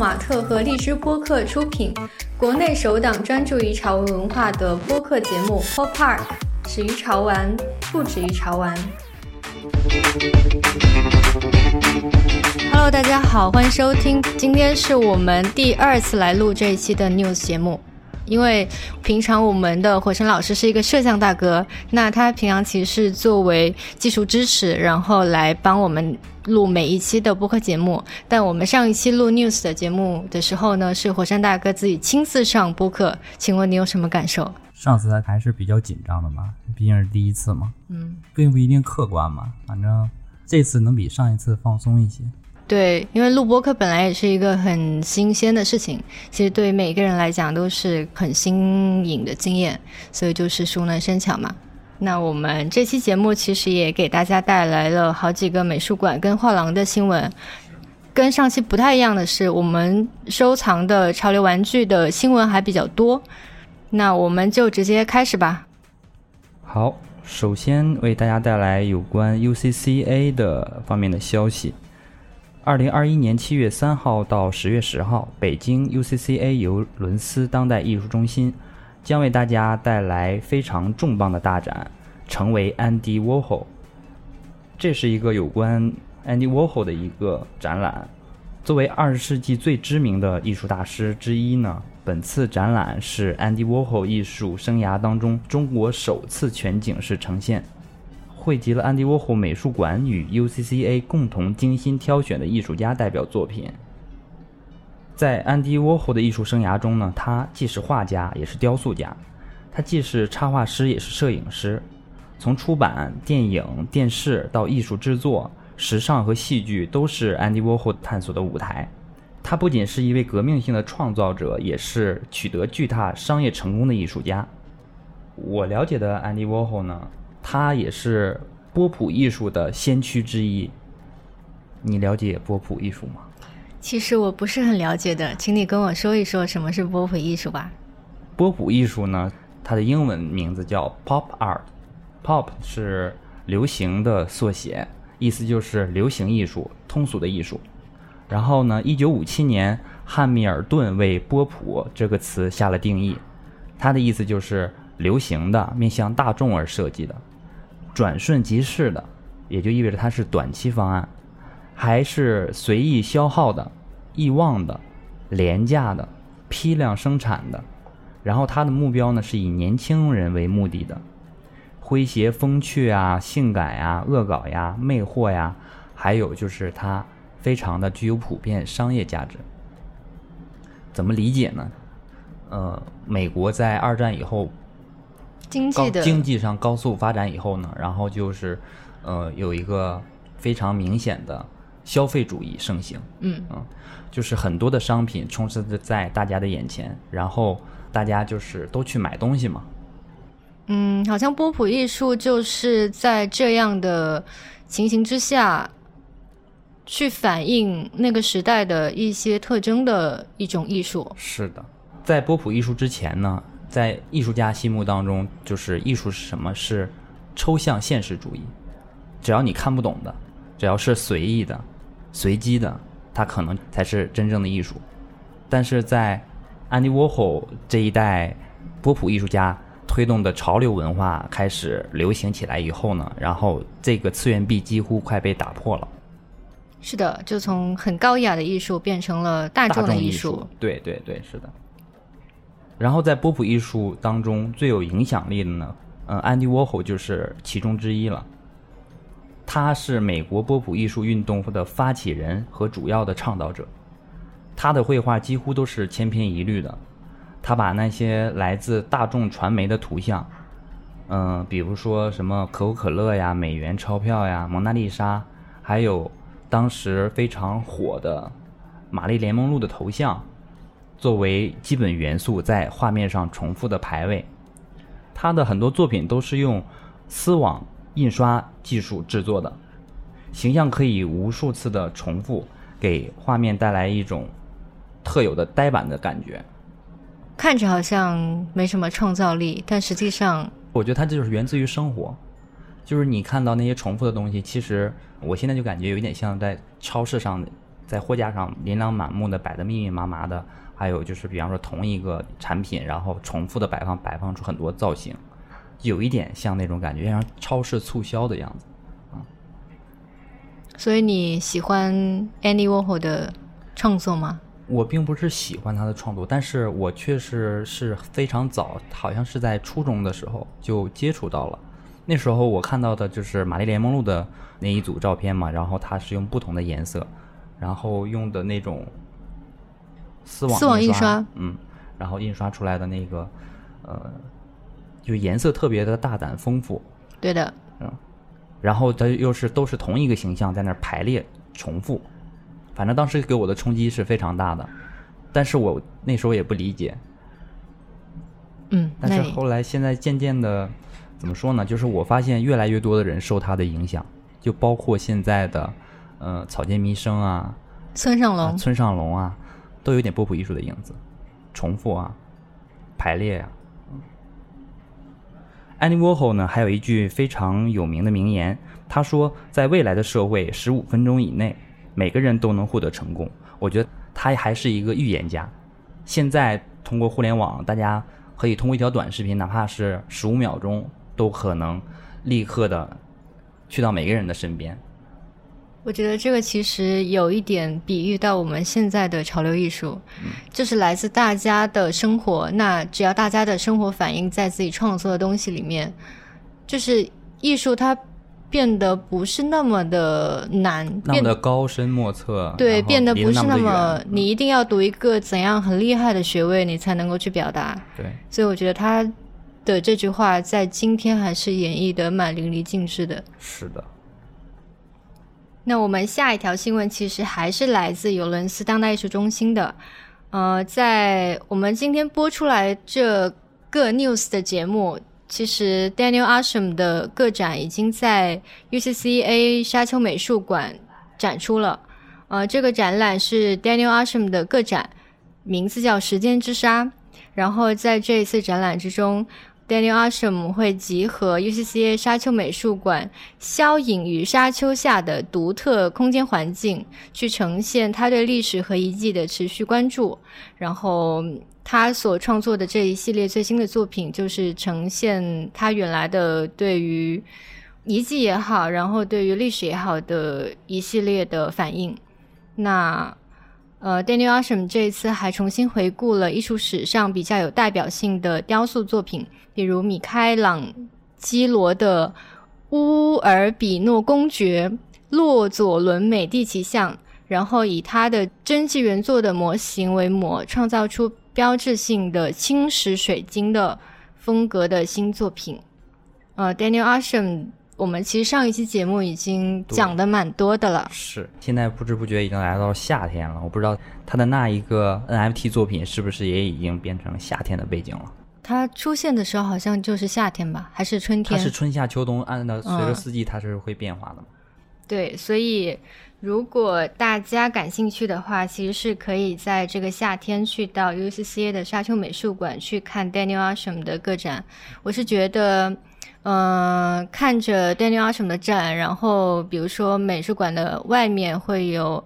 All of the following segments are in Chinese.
马特和荔枝播客出品，国内首档专注于潮文文化的播客节目《Pop Art》，始于潮玩，不止于潮玩。Hello，大家好，欢迎收听，今天是我们第二次来录这一期的 News 节目。因为平常我们的火神老师是一个摄像大哥，那他平常其实是作为技术支持，然后来帮我们录每一期的播客节目。但我们上一期录 news 的节目的时候呢，是火山大哥自己亲自上播客。请问你有什么感受？上次还是比较紧张的嘛，毕竟是第一次嘛，嗯，并不一定客观嘛，反正这次能比上一次放松一些。对，因为录播客本来也是一个很新鲜的事情，其实对于每个人来讲都是很新颖的经验，所以就是熟能生巧嘛。那我们这期节目其实也给大家带来了好几个美术馆跟画廊的新闻，跟上期不太一样的是，我们收藏的潮流玩具的新闻还比较多。那我们就直接开始吧。好，首先为大家带来有关 UCCA 的方面的消息。二零二一年七月三号到十月十号，北京 UCCA 尤伦斯当代艺术中心将为大家带来非常重磅的大展，成为 Andy Warhol。这是一个有关 Andy Warhol 的一个展览。作为二十世纪最知名的艺术大师之一呢，本次展览是 Andy Warhol 艺术生涯当中中国首次全景式呈现。汇集了安迪沃霍美术馆与 UCCA 共同精心挑选的艺术家代表作品。在安迪沃霍的艺术生涯中呢，他既是画家，也是雕塑家；他既是插画师，也是摄影师。从出版、电影、电视到艺术制作、时尚和戏剧，都是 Andy Warhol 探索的舞台。他不仅是一位革命性的创造者，也是取得巨大商业成功的艺术家。我了解的 Andy Warhol 呢？他也是波普艺术的先驱之一。你了解波普艺术吗？其实我不是很了解的，请你跟我说一说什么是波普艺术吧。波普艺术呢，它的英文名字叫 Pop Art。Pop 是流行的缩写，意思就是流行艺术、通俗的艺术。然后呢，一九五七年，汉密尔顿为波普这个词下了定义，它的意思就是流行的、面向大众而设计的。转瞬即逝的，也就意味着它是短期方案，还是随意消耗的、易忘的、廉价的、批量生产的。然后它的目标呢是以年轻人为目的的，诙谐风趣啊、性感呀、恶搞呀、魅惑呀，还有就是它非常的具有普遍商业价值。怎么理解呢？呃，美国在二战以后。经济的经济上高速发展以后呢，然后就是，呃，有一个非常明显的消费主义盛行。嗯嗯，就是很多的商品充斥在大家的眼前，然后大家就是都去买东西嘛。嗯，好像波普艺术就是在这样的情形之下，去反映那个时代的一些特征的一种艺术。是的，在波普艺术之前呢。在艺术家心目当中，就是艺术是什么？是抽象现实主义。只要你看不懂的，只要是随意的、随机的，它可能才是真正的艺术。但是在安迪沃霍这一代波普艺术家推动的潮流文化开始流行起来以后呢，然后这个次元壁几乎快被打破了。是的，就从很高雅的艺术变成了大众的艺术。对对对，是的。然后在波普艺术当中最有影响力的呢，嗯，安迪沃霍就是其中之一了。他是美国波普艺术运动的发起人和主要的倡导者。他的绘画几乎都是千篇一律的。他把那些来自大众传媒的图像，嗯，比如说什么可口可乐呀、美元钞票呀、蒙娜丽莎，还有当时非常火的玛丽莲梦露的头像。作为基本元素，在画面上重复的排位，他的很多作品都是用丝网印刷技术制作的，形象可以无数次的重复，给画面带来一种特有的呆板的感觉。看着好像没什么创造力，但实际上，我觉得它这就是源自于生活，就是你看到那些重复的东西，其实我现在就感觉有一点像在超市上在货架上琳琅满目的摆的密密麻麻的，还有就是比方说同一个产品，然后重复的摆放，摆放出很多造型，有一点像那种感觉，像超市促销的样子。所以你喜欢 Andy Warhol 的创作吗？我并不是喜欢他的创作，但是我确实是非常早，好像是在初中的时候就接触到了。那时候我看到的就是玛丽莲梦露的那一组照片嘛，然后它是用不同的颜色，然后用的那种丝网丝网印印刷嗯，然后印刷出来的那个呃，就颜色特别的大胆丰富，对的，嗯然后它又是都是同一个形象在那儿排列重复，反正当时给我的冲击是非常大的，但是我那时候也不理解，嗯，但是后来现在渐渐的，怎么说呢？就是我发现越来越多的人受他的影响，就包括现在的，呃，草间弥生啊，村上龙，啊村上龙啊，都有点波普艺术的影子，重复啊，排列呀、安妮沃霍呢，还有一句非常有名的名言，他说，在未来的社会，十五分钟以内，每个人都能获得成功。我觉得他还是一个预言家。现在通过互联网，大家可以通过一条短视频，哪怕是十五秒钟，都可能立刻的去到每个人的身边。我觉得这个其实有一点比喻到我们现在的潮流艺术，就是来自大家的生活。那只要大家的生活反映在自己创作的东西里面，就是艺术它变得不是那么的难，那么变的高深莫测，对变得不是那么你一定要读一个怎样很厉害的学位，你才能够去表达。对，所以我觉得他的这句话在今天还是演绎的蛮淋漓尽致的。是的，那我们下一条新闻其实还是来自尤伦斯当代艺术中心的。呃，在我们今天播出来这个 news 的节目，其实 Daniel Asham 的个展已经在 UCCA 沙丘美术馆展出了。呃，这个展览是 Daniel Asham 的个展，名字叫《时间之沙》。然后在这一次展览之中，Daniel Asham 会集合 UCCA 沙丘美术馆消隐于沙丘下的独特空间环境，去呈现他对历史和遗迹的持续关注。然后他所创作的这一系列最新的作品，就是呈现他原来的对于遗迹也好，然后对于历史也好的一系列的反应。那呃，Daniel Asham 这一次还重新回顾了艺术史上比较有代表性的雕塑作品，比如米开朗基罗的乌尔比诺公爵、洛佐伦美第奇像，然后以他的真迹原作的模型为模，创造出标志性的青石水晶的风格的新作品。呃，Daniel Asham，我们其实上一期节目已经讲的蛮多的了。是。现在不知不觉已经来到夏天了，我不知道他的那一个 NFT 作品是不是也已经变成夏天的背景了。它出现的时候好像就是夏天吧，还是春天？它是春夏秋冬，按照随着嗯四季它是会变化的嘛。对，所以如果大家感兴趣的话，其实是可以在这个夏天去到 UCCA 的沙丘美术馆去看 Daniel Asham 的个展。我是觉得，呃，看着 Daniel Asham 的展，然后比如说美术馆的外面会有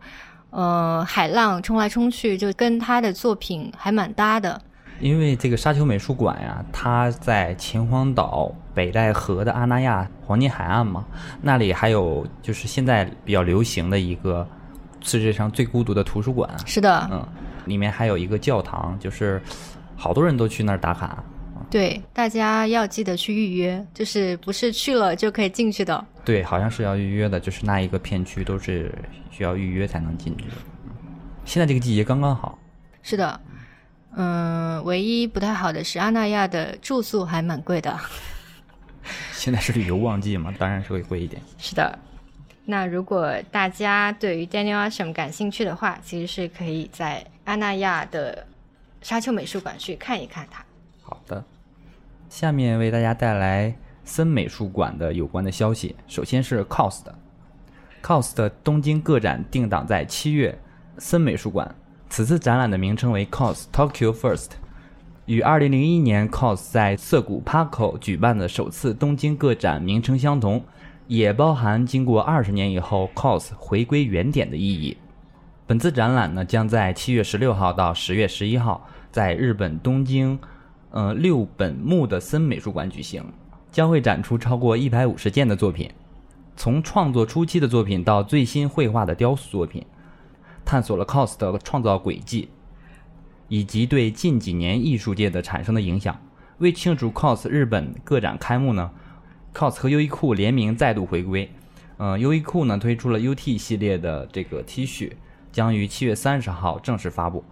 呃海浪冲来冲去，就跟他的作品还蛮搭的。因为这个沙丘美术馆呀，它在秦皇岛北戴河的阿那亚黄金海岸嘛，那里还有就是现在比较流行的一个世界上最孤独的图书馆，是的，嗯，里面还有一个教堂，就是好多人都去那儿打卡。对，大家要记得去预约，就是不是去了就可以进去的。对，好像是要预约的，就是那一个片区都是需要预约才能进去的。嗯现在这个季节刚刚好，是的，嗯，唯一不太好的是阿那亚的住宿还蛮贵的。现在是旅游旺季嘛，当然是会贵一点。是的，那如果大家对于 Daniel Asham 感兴趣的话，其实是可以在阿那亚的沙丘美术馆去看一看它。好的，下面为大家带来森美术馆的有关的消息。首先是 COS 的，COS 的东京个展定档在七月，森美术馆。此次展览的名称为 COS Tokyo First，与2001年 COS 在涩谷 Parko 举办的首次东京个展名称相同，也包含经过二十年以后 COS 回归原点的意义。本次展览呢，将在七月十六号到十月十一号在日本东京，呃六本木的森美术馆举行，将会展出超过一百五十件的作品，从创作初期的作品到最新绘画的雕塑作品，探索了 cos 的创造轨迹，以及对近几年艺术界的产生的影响。为庆祝 cos 日本个展开幕呢，cos 和优衣库联名再度回归。嗯，优衣库呢推出了 UT 系列的这个 T 恤，将于七月三十号正式发布。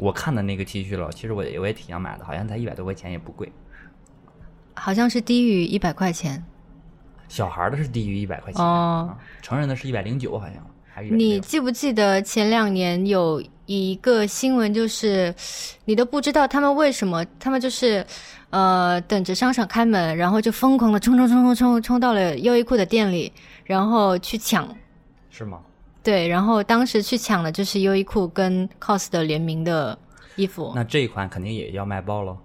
我看的那个 T 恤了，其实我也我也挺想买的，好像才一百多块钱，也不贵。好像是低于一百块钱。小孩的是低于一百块钱，哦啊成人的是一百零九，好像还是你记不记得前两年有一个新闻，就是你都不知道他们为什么，他们就是呃等着商场开门，然后就疯狂的冲冲冲冲冲冲到了优衣库的店里，然后去抢。是吗？对，然后当时去抢的就是优衣库跟 COS 的联名的衣服。那这一款肯定也要卖爆了。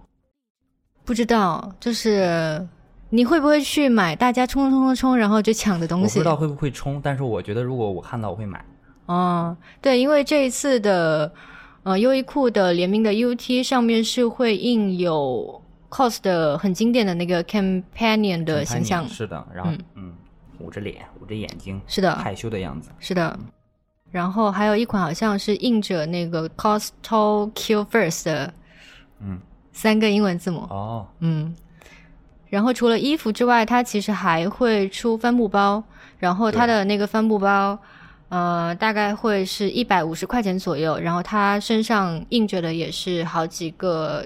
不知道，就是你会不会去买大家冲冲冲冲，然后就抢的东西？不知道会不会冲，但是我觉得如果我看到我会买。哦，对，因为这一次的呃优衣库的联名的 UT 上面是会印有 COS 的很经典的那个 Companion 的形象，是的，然后嗯捂着脸，捂着眼睛，是的，害羞的样子。是的。然后还有一款好像是印着那个 COS Tokyo First 的，嗯，三个英文字母，哦，嗯。然后除了衣服之外，它其实还会出帆布包，然后它的那个帆布包，呃，大概会是一百五十块钱左右，然后它身上印着的也是好几个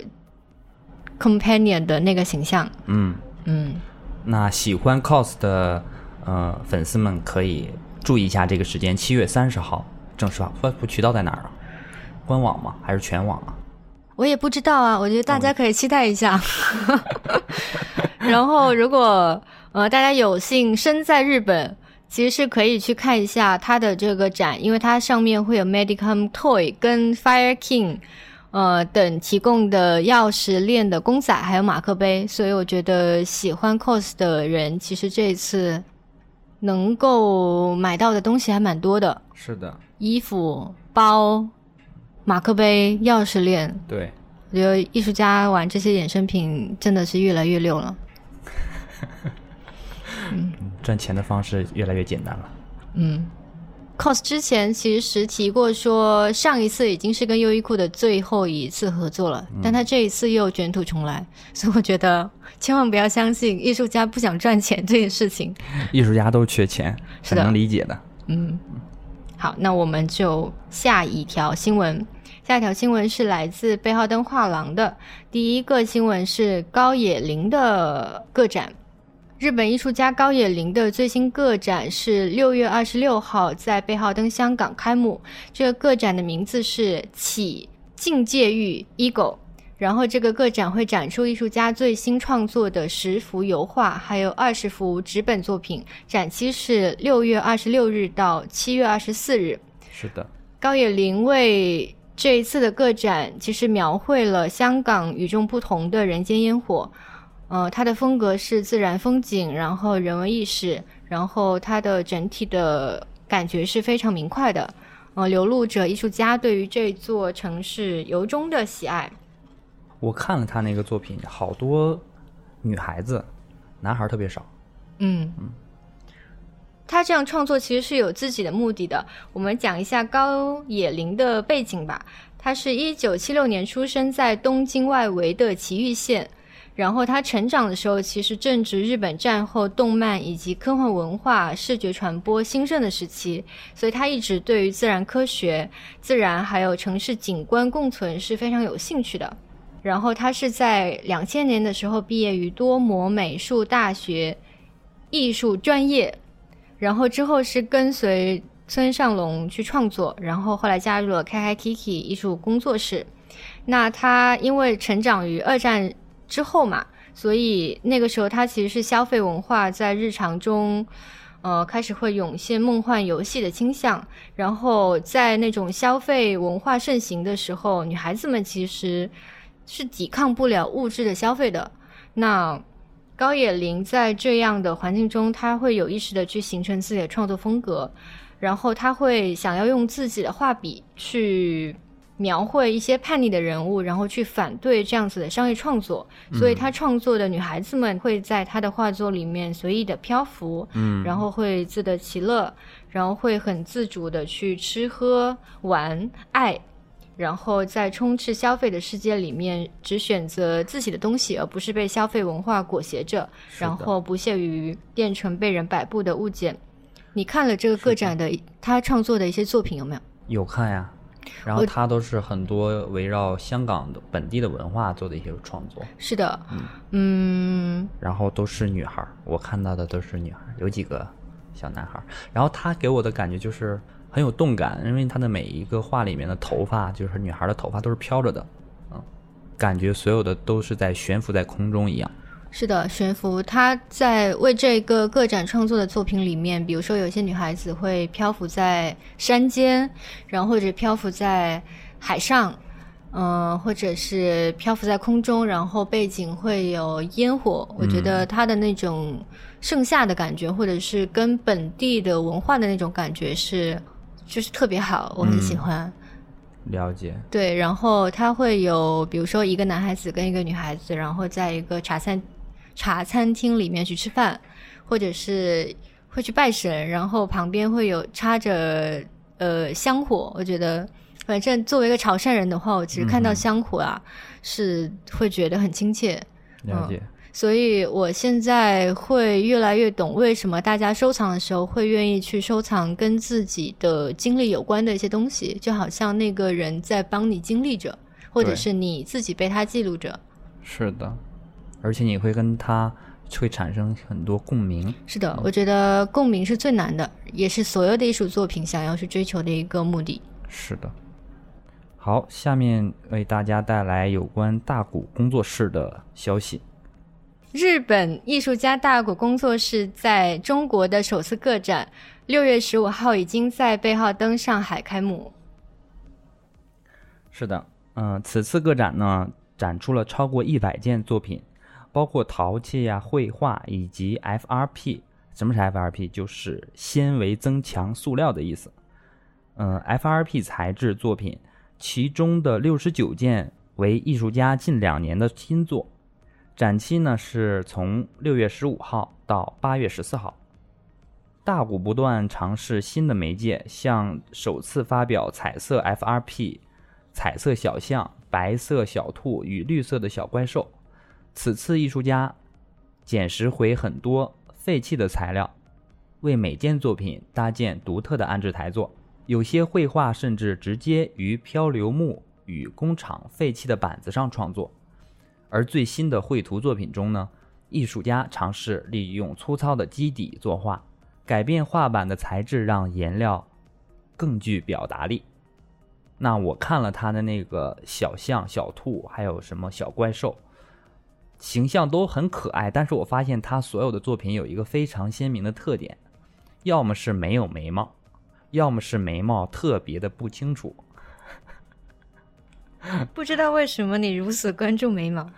companion 的那个形象，嗯，嗯，那喜欢 cos 的呃粉丝们可以注意一下这个时间，七月三十号正式发发布渠道在哪儿啊？官网吗？还是全网啊？我也不知道啊，我觉得大家可以期待一下。然后，如果呃大家有幸身在日本，其实是可以去看一下它的这个展，因为它上面会有 Medicam Toy 跟 Fire King 呃等提供的钥匙链的公仔，还有马克杯，所以我觉得喜欢 cos 的人，其实这一次能够买到的东西还蛮多的，是的，衣服、包、马克杯、钥匙链。对，我觉得艺术家玩这些衍生品真的是越来越溜了。嗯 赚钱的方式越来越简单了。嗯，cos 之前其实提过说，上一次已经是跟优衣库的最后一次合作了，但他这一次又卷土重来，所以我觉得千万不要相信艺术家不想赚钱这件事情。艺术家都缺钱，很是能理解的。嗯，好，那我们就下一条新闻。下一条新闻是来自贝浩登画廊的。第一个新闻是高野林的个展，日本艺术家高野林的最新个展是六月二十六号在贝浩登香港开幕。这个个展的名字是“起境界域 ego”。然后这个个展会展出艺术家最新创作的十幅油画，还有二十幅纸本作品。展期是六月二十六日到七月二十四日。是的，高野林为这一次的个展，其实描绘了香港与众不同的人间烟火。呃，它的风格是自然风景，然后人文意识，然后它的整体的感觉是非常明快的。呃，流露着艺术家对于这座城市由衷的喜爱。我看了他那个作品，好多女孩子，男孩儿特别少。嗯，他这样创作其实是有自己的目的的。我们讲一下高野林的背景吧。他是一九七六年出生在东京外围的埼玉县，然后他成长的时候其实正值日本战后动漫以及科幻文化、视觉传播兴盛的时期，所以他一直对于自然科学、自然还有城市景观共存是非常有兴趣的。然后他是在两千年的时候毕业于多摩美术大学艺术专业，然后之后是跟随村上隆去创作，然后后来加入了开开 Kiki 艺术工作室。那他因为成长于二战之后嘛，所以那个时候他其实是消费文化在日常中。呃，开始会涌现梦幻游戏的倾向，然后在那种消费文化盛行的时候，女孩子们其实是抵抗不了物质的消费的。那高野林在这样的环境中，他会有意识的去形成自己的创作风格。然后他会想要用自己的画笔去描绘一些叛逆的人物，然后去反对这样子的商业创作。所以他创作的女孩子们会在他的画作里面随意的漂浮，嗯，然后会自得其乐，然后会很自主的去吃喝玩爱。然后在充斥消费的世界里面，只选择自己的东西，而不是被消费文化裹挟着，然后不屑于变成被人摆布的物件。你看了这个个展的他创作的一些作品有没有？有看呀。然后我他都是很多围绕香港的本地的文化做的一些创作，是的，嗯然后都是女孩儿，我看到的都是女孩儿，有几个小男孩儿。然后他给我的感觉就是很有动感，因为他的每一个画里面的头发，就是女孩儿的头发都是飘着的，嗯，感觉所有的都是在悬浮在空中一样。是的，悬浮。他在为这个个展创作的作品里面，比如说有些女孩子会漂浮在山间，然后或者漂浮在海上，嗯、或者是漂浮在空中，然后背景会有烟火。我觉得他的那种盛夏的感觉，或者是跟本地的文化的那种感觉是，就是特别好，我很喜欢。了解，对，然后他会有，比如说一个男孩子跟一个女孩子，然后在一个茶餐茶餐厅里面去吃饭，或者是会去拜神，然后旁边会有插着呃香火。我觉得，反正作为一个潮汕人的话，我其实看到香火啊，是会觉得很亲切。了解，所以我现在会越来越懂为什么大家收藏的时候会愿意去收藏跟自己的经历有关的一些东西，就好像那个人在帮你经历着，或者是你自己被他记录着。是的，而且你会跟他会产生很多共鸣。是的，我觉得共鸣是最难的，也是所有的艺术作品想要去追求的一个目的。是的。好，下面为大家带来有关大谷工作室的消息。日本艺术家大谷工作室在中国的首次个展，六月十五号已经在贝浩登上海开幕。是的，嗯、此次个展呢，展出了超过一百件作品，包括陶器呀、绘画以及 FRP。什么是 FRP？就是纤维增强塑料的意思。嗯，FRP 材质作品，其中的六十九件为艺术家近两年的新作。展期呢是从六月十五号到八月十四号。大谷不断尝试新的媒介，像首次发表彩色 FRP 彩色小象、白色小兔与绿色的小怪兽。此次艺术家捡拾回很多废弃的材料，为每件作品搭建独特的安置台座。有些绘画甚至直接于漂流木与工厂废弃的板子上创作。而最新的绘图作品中呢，艺术家尝试利用粗糙的基底作画，改变画板的材质，让颜料更具表达力。那我看了他的那个小象、小兔，还有什么小怪兽，形象都很可爱。但是我发现他所有的作品有一个非常鲜明的特点，要么是没有眉毛，要么是眉毛特别的不清楚。不知道为什么你如此关注眉毛？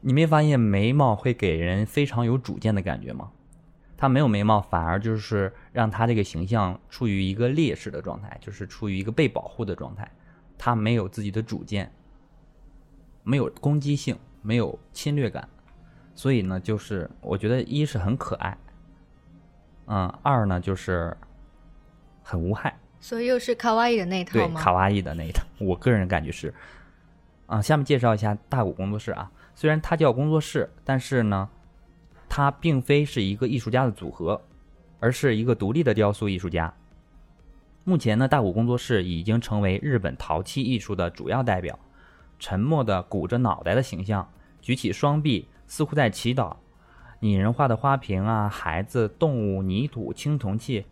你没发现眉毛会给人非常有主见的感觉吗？他没有眉毛，反而就是让他这个形象处于一个劣势的状态，就是处于一个被保护的状态。他没有自己的主见，没有攻击性，没有侵略感，所以呢，就是我觉得一是很可爱，嗯，二呢就是很无害。所以又是卡哇伊的那一套对，吗？卡哇伊的那一套，我个人感觉是，啊，下面介绍一下大谷工作室啊。虽然它叫工作室，但是呢，它并非是一个艺术家的组合，而是一个独立的雕塑艺术家。目前呢，大谷工作室已经成为日本陶器艺术的主要代表。沉默的鼓着脑袋的形象，举起双臂，似乎在祈祷。拟人化的花瓶啊，孩子、动物、泥土、青铜器，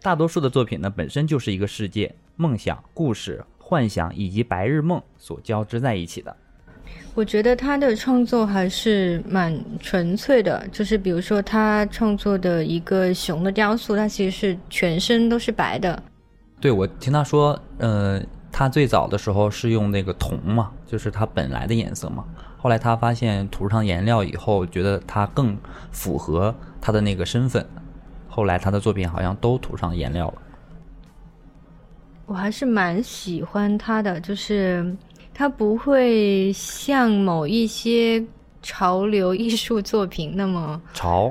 大多数的作品呢，本身就是一个世界、梦想、故事、幻想以及白日梦所交织在一起的。我觉得他的创作还是蛮纯粹的，就是比如说他创作的一个熊的雕塑，它其实是全身都是白的。对，我听他说，呃，他最早的时候是用那个铜嘛，就是它本来的颜色嘛。后来他发现涂上颜料以后，觉得它更符合他的那个身份。后来他的作品好像都涂上颜料了。我还是蛮喜欢他的，就是他不会像某一些潮流艺术作品那么潮，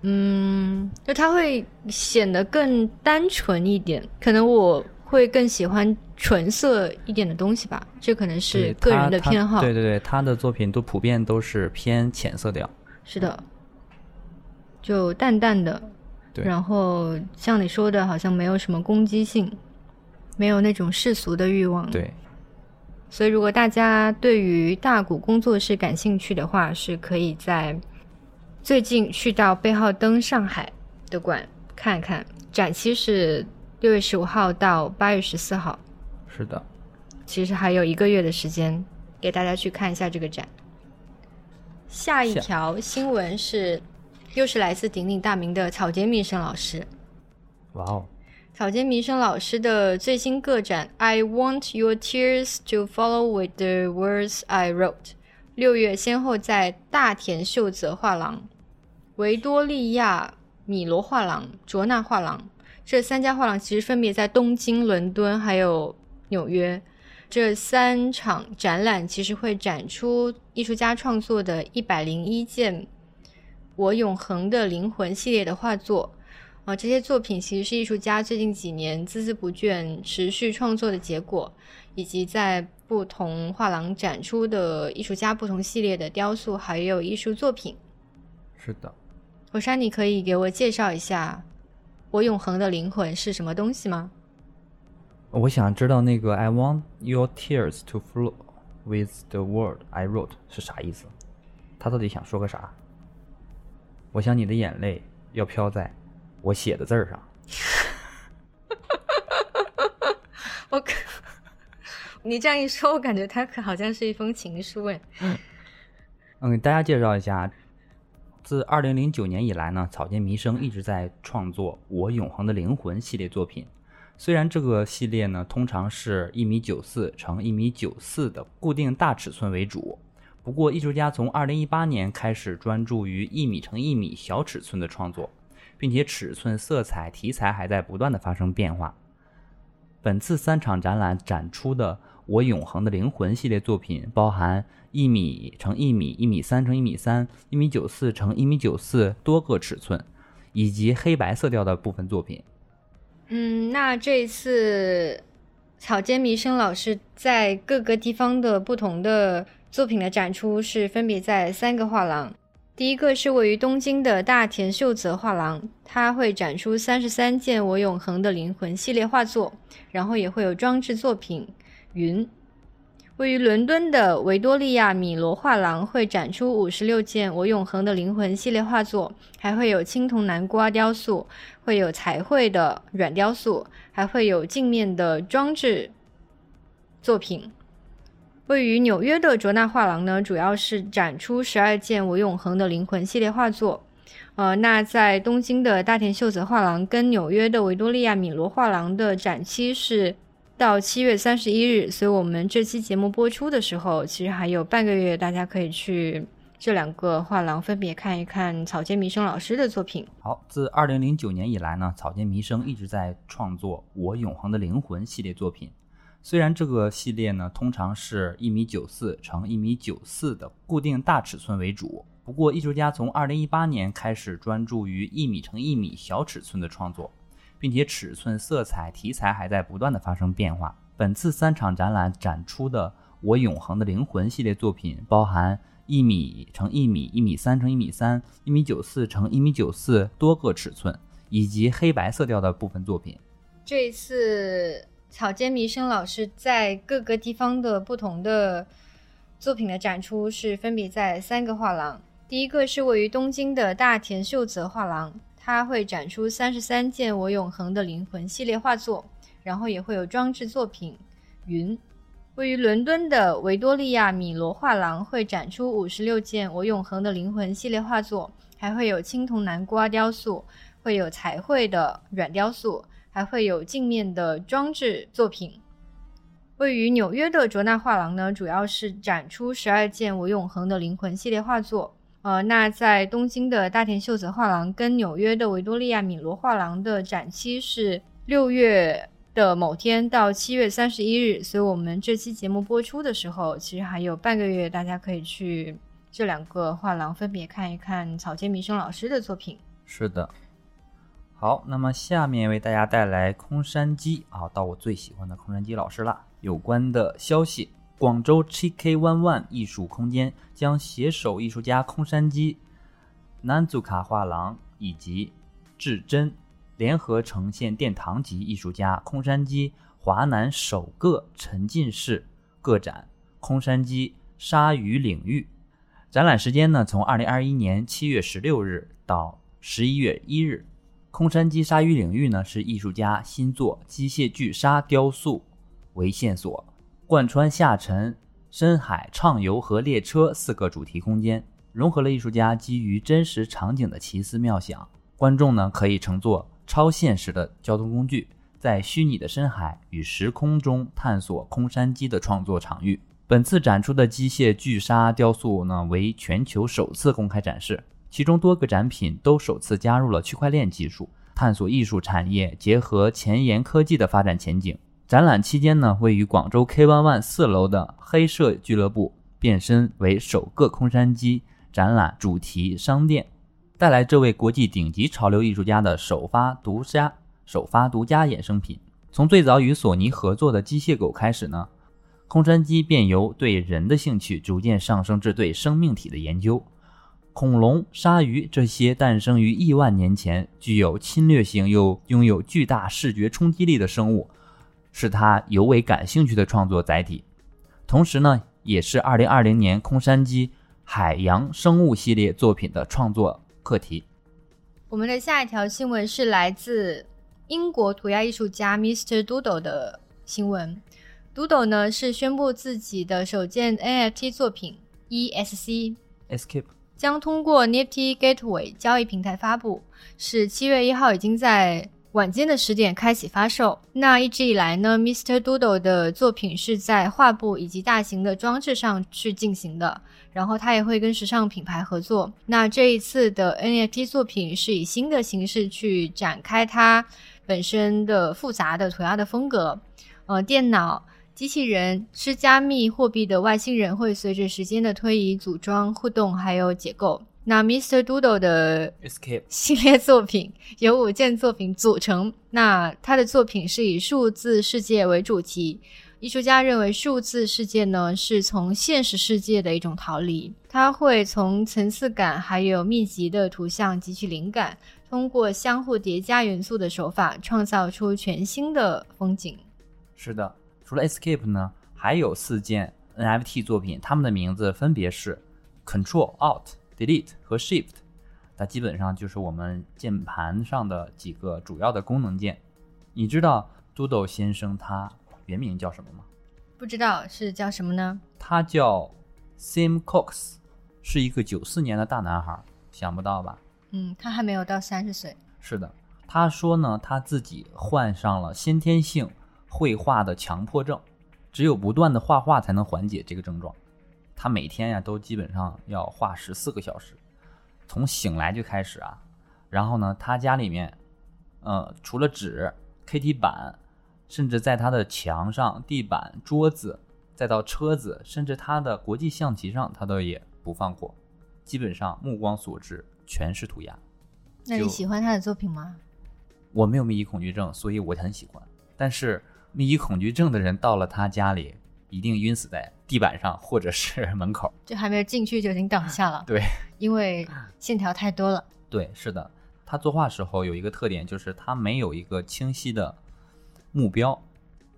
嗯，就他会显得更单纯一点。可能我会更喜欢纯色一点的东西吧，这可能是个人的偏好。对对对，他的作品都普遍都是偏浅色调。是的，就淡淡的，对然后像你说的，好像没有什么攻击性，没有那种世俗的欲望。，对，所以如果大家对于大谷工作室感兴趣的话，是可以在最近去到贝号登上海的馆看看，展期是六月十五号到八月十四号，是的。其实还有一个月的时间给大家去看一下这个展。下一条新闻是，又是来自鼎鼎大名的草间弥生老师。哇哦，草间弥生老师的最新个展《I Want Your Tears to Follow with the Words I Wrote》，六月先后在大田秀泽画廊、维多利亚米罗画廊、卓纳画廊这三家画廊，其实分别在东京、伦敦还有纽约。这三场展览其实会展出艺术家创作的一百零一件《我永恒的灵魂》系列的画作。啊，这些作品其实是艺术家最近几年孜孜不倦、持续创作的结果，以及在不同画廊展出的艺术家不同系列的雕塑还有艺术作品。是的。火山，你可以给我介绍一下《我永恒的灵魂》是什么东西吗？我想知道那个 "I want your tears to flow with the word I wrote" 是啥意思？他到底想说个啥？我想你的眼泪要飘在我写的字儿上。我可，你这样一说，我感觉他可好像是一封情书哎。嗯，给大家介绍一下，自2009年以来呢，草间弥生一直在创作《我永恒的灵魂》系列作品。虽然这个系列呢，通常是一米九四乘一米九四的固定大尺寸为主，不过艺术家从2018年开始专注于一米乘一米小尺寸的创作，并且尺寸、色彩、题材还在不断的发生变化。本次三场展览展出的《我永恒的灵魂》系列作品，包含一米乘一米、一米三乘一米三、一米九四乘一米九四多个尺寸，以及黑白色调的部分作品。嗯，那这一次草间弥生老师在各个地方的不同的作品的展出是分别在三个画廊。第一个是位于东京的大田秀泽画廊，它会展出三十三件《我永恒的灵魂》系列画作，然后也会有装置作品《云》。位于伦敦的维多利亚米罗画廊会展出五十六件《我永恒的灵魂》系列画作，还会有青铜南瓜雕塑，会有彩绘的软雕塑，还会有镜面的装置作品。位于纽约的卓纳画廊呢，主要是展出十二件《我永恒的灵魂》系列画作。呃，那在东京的大田秀泽画廊跟纽约的维多利亚米罗画廊的展期是到七月三十一日，所以我们这期节目播出的时候，其实还有半个月，大家可以去这两个画廊分别看一看草间弥生老师的作品。好，自2009年以来呢，草间弥生一直在创作《我永恒的灵魂》系列作品。虽然这个系列呢，通常是一米九四乘一米九四的固定大尺寸为主，不过艺术家从2018年开始专注于一米乘一米小尺寸的创作，并且尺寸、色彩、题材还在不断的发生变化。本次三场展览展出的《我永恒的灵魂》系列作品，包含一米乘一米、一米三乘一米三、一米九四乘一米九四多个尺寸，以及黑白色调的部分作品。这一次草间弥生老师在各个地方的不同的作品的展出是分别在三个画廊。第一个是位于东京的大田秀泽画廊，它会展出三十三件《我永恒的灵魂》系列画作，然后也会有装置作品《云》。位于伦敦的维多利亚米罗画廊会展出五十六件《我永恒的灵魂》系列画作，还会有青铜南瓜雕塑，会有彩绘的软雕塑，还会有镜面的装置作品。位于纽约的卓纳画廊呢，主要是展出十二件《我永恒的灵魂》系列画作。呃，那在东京的大田秀泽画廊跟纽约的维多利亚米罗画廊的展期是六月的某天到七月三十一日，所以我们这期节目播出的时候，其实还有半个月，大家可以去这两个画廊分别看一看草间弥生老师的作品。是的。好，那么下面为大家带来空山鸡啊，到我最喜欢的空山鸡老师了。有关的消息：广州 CK One One 艺术空间将携手艺术家空山鸡、南祖卡画廊以及至真联合呈现殿堂级艺术家空山鸡华南首个沉浸式个展——空山鸡鲨鱼领域。展览时间呢，从二零二一年七月十六日到十一月一日。空山鸡鲨鱼领域呢，是艺术家新作机械巨鲨雕塑为线索，贯穿下沉、深海、畅游和列车四个主题空间，融合了艺术家基于真实场景的奇思妙想。观众呢，可以乘坐超现实的交通工具，在虚拟的深海与时空中探索空山鸡的创作场域。本次展出的机械巨鲨雕塑呢，为全球首次公开展示。其中多个展品都首次加入了区块链技术，探索艺术产业结合前沿科技的发展前景。展览期间呢，位于广州 K One One 四楼的黑社俱乐部变身为首个空山鸡展览主题商店，带来这位国际顶级潮流艺术家的首发独家首发独家衍生品。从最早与索尼合作的机械狗开始呢，空山鸡便由对人的兴趣逐渐上升至对生命体的研究。恐龙、鲨鱼这些诞生于亿万年前、具有侵略性又拥有巨大视觉冲击力的生物，是他尤为感兴趣的创作载体。同时呢，也是2020年空山鸡海洋生物系列作品的创作课题。我们的下一条新闻是来自英国涂鸦艺术家 Mr. Doodle 的新闻。Doodle 呢是宣布自己的首件 NFT 作品 ESC Escape。将通过 Nifty Gateway 交易平台发布，是七月一号已经在晚间的十点开启发售。那一直以来呢，Mr. Doodle 的作品是在画布以及大型的装置上去进行的，然后他也会跟时尚品牌合作。那这一次的 NFT 作品是以新的形式去展开它本身的复杂的涂鸦的风格，呃，电脑。机器人是加密货币的外星人，会随着时间的推移组装、互动还有解构。那 Mr. Doodle 的 Escape 系列作品由五件作品组成。那他的作品是以数字世界为主题。艺术家认为数字世界呢是从现实世界的一种逃离。他会从层次感还有密集的图像汲取灵感，通过相互叠加元素的手法，创造出全新的风景。是的。除了 Escape 呢，还有四件 NFT 作品，它们的名字分别是 Control、Alt、Delete 和 Shift。它基本上就是我们键盘上的几个主要的功能键。你知道 Doodle 先生他原名叫什么吗？不知道是叫什么呢？他叫 Sim Cox，是一个九四年的大男孩，想不到吧？嗯，他还没有到三十岁。是的，他说呢，他自己患上了先天性。绘画的强迫症，只有不断的画画才能缓解这个症状。他每天呀都基本上要画十四个小时，从醒来就开始啊。然后呢，他家里面，呃，除了纸、KT 板，甚至在他的墙上、地板、桌子，再到车子，甚至他的国际象棋上，他都也不放过。基本上目光所至全是涂鸦。那你喜欢他的作品吗？我没有密集恐惧症，所以我很喜欢。但是。密集恐惧症的人到了他家里，一定晕死在地板上或者是 门口，就还没有进去就已经倒下了。对，因为线条太多了。对，是的，他作画时候有一个特点，就是他没有一个清晰的目标，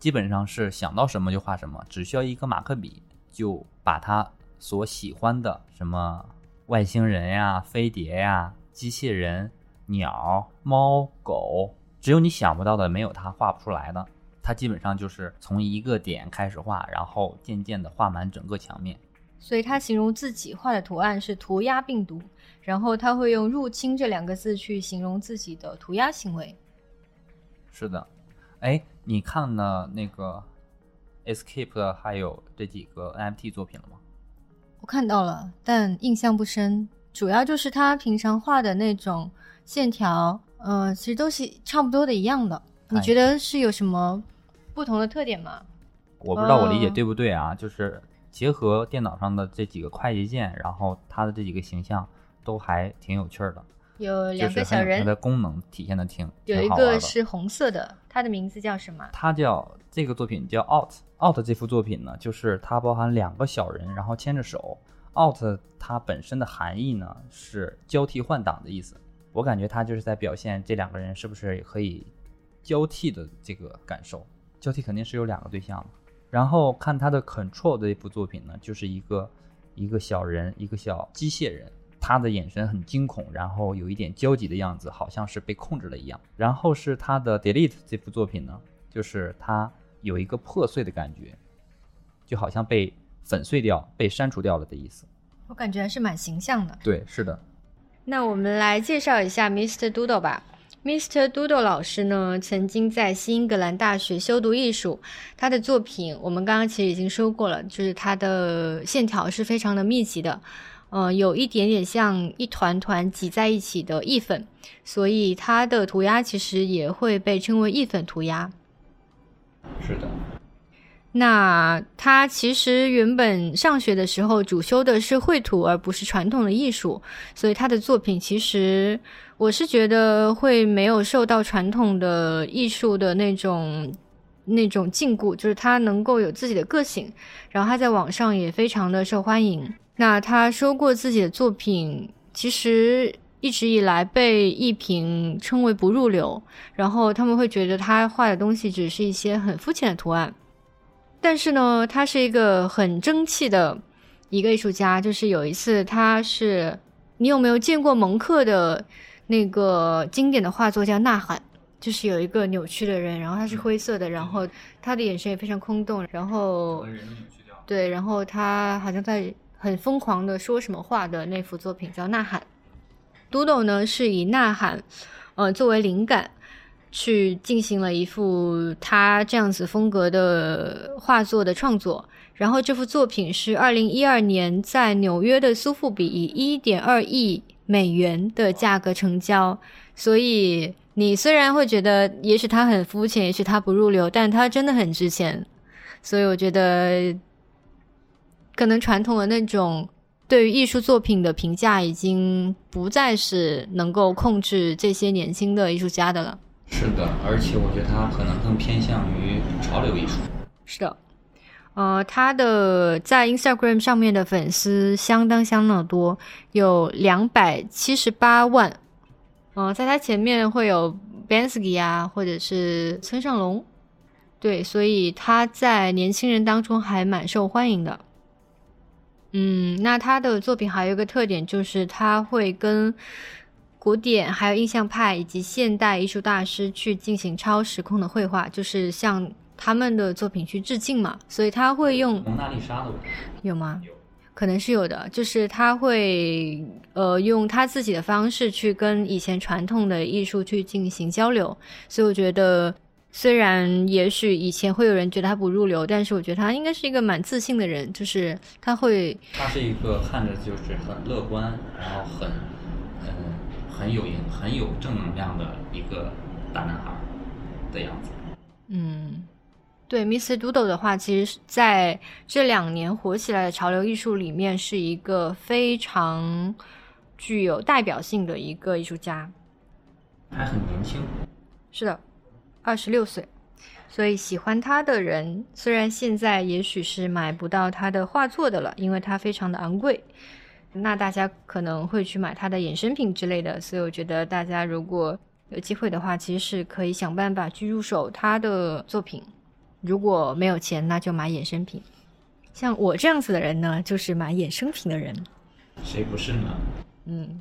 基本上是想到什么就画什么，只需要一个马克笔，就把他所喜欢的什么外星人呀、飞碟呀、机器人、鸟、猫、狗，只有你想不到的，没有他画不出来的。他基本上就是从一个点开始画，然后渐渐的画满整个墙面。所以他形容自己画的图案是涂鸦病毒，然后他会用“入侵”这两个字去形容自己的涂鸦行为。是的，哎，你看了那个 Escape 还有这几个 NFT 作品了吗？我看到了，但印象不深。主要就是他平常画的那种线条，呃，其实都是差不多的一样的。你觉得是有什么不同的特点吗？我不知道我理解对不对啊？就是结合电脑上的这几个快捷键，然后它的这几个形象都还挺有趣儿的。有两个小人，它的功能体现的挺有一个是红色的，它的名字叫什么？它叫这个作品叫 Out Out 这幅作品呢，就是它包含两个小人，然后牵着手。Out 它本身的含义呢是交替换挡的意思，我感觉它就是在表现这两个人是不是可以交替的这个感受。交替肯定是有两个对象嘛。然后看他的 Control 这部作品呢，就是一个一个小人，一个小机械人，他的眼神很惊恐，然后有一点焦急的样子，好像是被控制了一样。然后是他的 Delete 这幅作品呢，就是他有一个破碎的感觉，就好像被粉碎掉、被删除掉了的意思。我感觉还是蛮形象的。对，是的，那我们来介绍一下 Mr. Doodle 吧。Mr. Doodle 老师呢，曾经在新英格兰大学修读艺术。他的作品我们刚刚其实已经说过了，就是他的线条是非常的密集的，呃，有一点点像一团团挤在一起的意粉，所以他的涂鸦其实也会被称为意粉涂鸦。是的，那他其实原本上学的时候主修的是绘图，而不是传统的艺术，所以他的作品其实我是觉得会没有受到传统的艺术的那种那种禁锢，就是他能够有自己的个性，然后他在网上也非常的受欢迎。那他说过自己的作品其实一直以来被艺评称为不入流，然后他们会觉得他画的东西只是一些很肤浅的图案。但是呢，他是一个很争气的一个艺术家。就是有一次，他是你有没有见过蒙克的那个经典的画作叫《呐喊》？就是有一个扭曲的人，然后他是灰色的，然后他的眼神也非常空洞，然后对，然后他好像在很疯狂的说什么话的那幅作品叫《呐喊》。Doodle 呢是以《呐喊》呃作为灵感。去进行了一幅他这样子风格的画作的创作，然后这幅作品是二零一二年在纽约的苏富比以一点二亿美元的价格成交。所以你虽然会觉得也许它很肤浅，也许它不入流，但它真的很值钱。所以我觉得，可能传统的那种对于艺术作品的评价已经不再是能够控制这些年轻的艺术家的了。是的，而且我觉得它可能更偏向于潮流艺术。是的，呃，他的在 Instagram 上面的粉丝相当相当多，有两百七十八万。嗯、在他前面会有 Bansky 啊，或者是村上隆。对，所以他在年轻人当中还蛮受欢迎的。嗯，那他的作品还有一个特点，就是他会跟古典、还有印象派以及现代艺术大师去进行超时空的绘画，就是向他们的作品去致敬嘛。所以他会用蒙娜丽莎的有吗？可能是有的，就是他会呃用他自己的方式去跟以前传统的艺术去进行交流，所以我觉得虽然也许以前会有人觉得他不入流，但是我觉得他应该是一个蛮自信的人，就是他会他是一个看着就是很乐观，然后很嗯很有很有正能量的一个大男孩的样子。嗯，对，Mr. Doodle 的话，其实在这两年火起来的潮流艺术里面，是一个非常具有代表性的一个艺术家。还很年轻，是的，二十六岁，所以喜欢他的人，虽然现在也许是买不到他的画作的了，因为他非常的昂贵，那大家可能会去买他的衍生品之类的。所以我觉得大家如果有机会的话，其实是可以想办法去入手他的作品。如果没有钱，那就买衍生品。像我这样子的人呢，就是买衍生品的人。谁不是呢？嗯，